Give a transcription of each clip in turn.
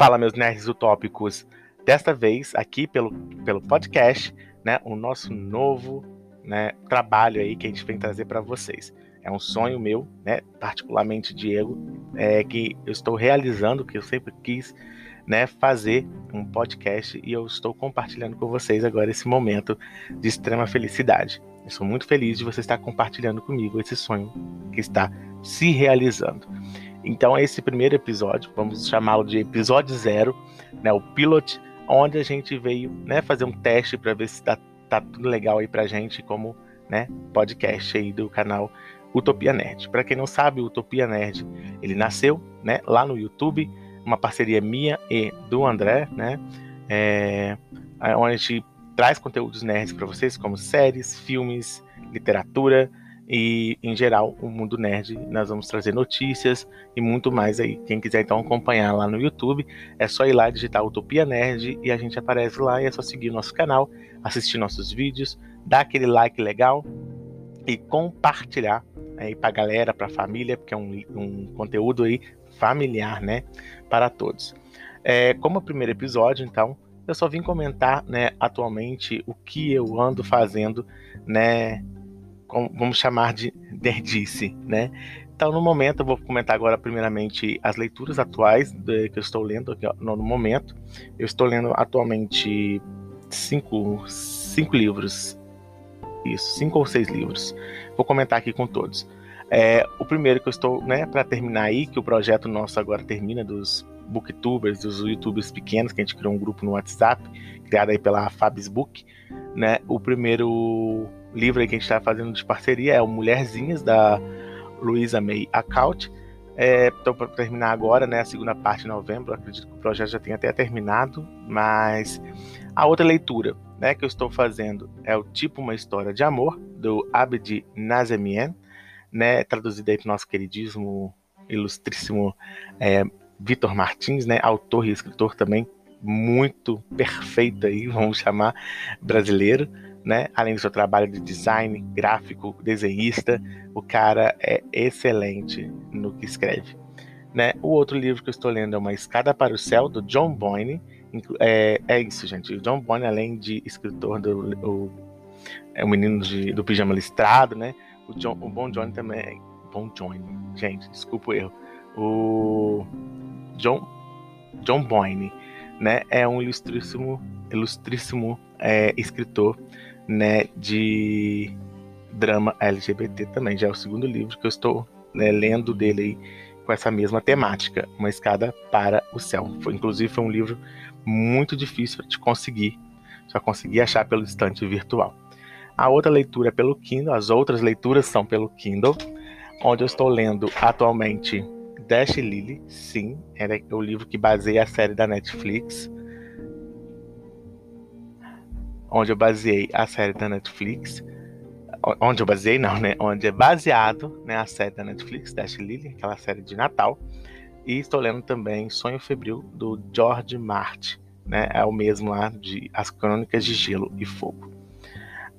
Fala, meus nerds utópicos. Desta vez, aqui pelo, pelo podcast, né, o nosso novo né, trabalho aí que a gente vem trazer para vocês. É um sonho meu, né, particularmente Diego, é, que eu estou realizando, que eu sempre quis né, fazer um podcast e eu estou compartilhando com vocês agora esse momento de extrema felicidade. Eu sou muito feliz de você estar compartilhando comigo esse sonho que está se realizando. Então, esse primeiro episódio, vamos chamá-lo de episódio zero, né, o pilot, onde a gente veio né, fazer um teste para ver se está tá tudo legal aí para gente como né, podcast aí do canal Utopia Nerd. Para quem não sabe, o Utopia Nerd, ele nasceu né, lá no YouTube, uma parceria minha e do André, né, é, onde a gente traz conteúdos nerds para vocês, como séries, filmes, literatura, e em geral o mundo nerd nós vamos trazer notícias e muito mais aí. Quem quiser então acompanhar lá no YouTube é só ir lá digitar Utopia Nerd e a gente aparece lá e é só seguir nosso canal assistir nossos vídeos dar aquele like legal e compartilhar aí para galera para família porque é um, um conteúdo aí familiar né para todos. É, como primeiro episódio então eu só vim comentar né atualmente o que eu ando fazendo né vamos chamar de nerdice, né? Então, no momento, eu vou comentar agora, primeiramente, as leituras atuais de, que eu estou lendo aqui, no, no momento. Eu estou lendo atualmente cinco, cinco livros. Isso, cinco ou seis livros. Vou comentar aqui com todos. É, o primeiro que eu estou, né, para terminar aí, que o projeto nosso agora termina dos booktubers, dos youtubers pequenos, que a gente criou um grupo no WhatsApp, criado aí pela Fabsbook, né? O primeiro livro que a gente está fazendo de parceria é o Mulherzinhas, da Luisa May Acaut. Estou é, para terminar agora, né, a segunda parte de novembro. Acredito que o projeto já tenha até terminado, mas a outra leitura, né, que eu estou fazendo é o Tipo uma História de Amor do Abdi Nazemien, né, traduzido aí para o nosso queridíssimo, ilustríssimo é, Vitor Martins, né, autor e escritor também muito perfeito aí, vamos chamar brasileiro né? Além do seu trabalho de design, gráfico, desenhista, o cara é excelente no que escreve. Né? O outro livro que eu estou lendo é Uma Escada para o Céu, do John Boyne. É, é isso, gente. O John Boyne, além de escritor do o, é o menino de, do pijama listrado, né? O, John, o Bon Johnny também é. Bon Johnny, gente, desculpa o erro. O John, John Boyne, né? É um ilustríssimo, ilustríssimo é, escritor né, de drama LGBT também. Já é o segundo livro que eu estou né, lendo dele aí, com essa mesma temática, Uma Escada para o Céu. Foi, inclusive foi um livro muito difícil de conseguir, só consegui achar pelo estante virtual. A outra leitura é pelo Kindle, as outras leituras são pelo Kindle, onde eu estou lendo atualmente Dash Lily, sim, é o livro que baseia a série da Netflix, onde eu baseei a série da Netflix. Onde eu baseei, não, né? Onde é baseado né, a série da Netflix, Dash Lily, aquela série de Natal. E estou lendo também Sonho Febril, do George Martin, né? É o mesmo lá de As Crônicas de Gelo e Fogo.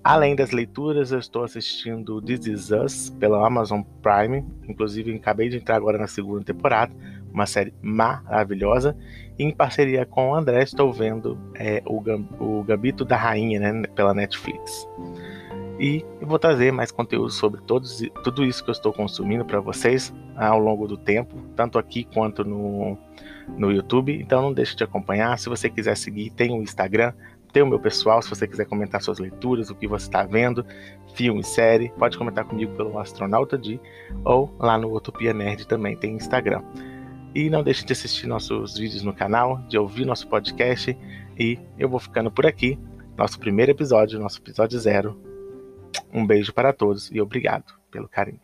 Além das leituras, eu estou assistindo This Is Us pela Amazon Prime. Inclusive, acabei de entrar agora na segunda temporada uma série maravilhosa. E em parceria com o André, estou vendo é, o, o Gambito da Rainha né, pela Netflix. E eu vou trazer mais conteúdo sobre todos, tudo isso que eu estou consumindo para vocês ao longo do tempo, tanto aqui quanto no, no YouTube. Então não deixe de acompanhar. Se você quiser seguir, tem o Instagram, tem o meu pessoal. Se você quiser comentar suas leituras, o que você está vendo, filme, série, pode comentar comigo pelo Astronauta D ou lá no Utopia Nerd também tem Instagram. E não deixe de assistir nossos vídeos no canal, de ouvir nosso podcast. E eu vou ficando por aqui. Nosso primeiro episódio, nosso episódio zero. Um beijo para todos e obrigado pelo carinho.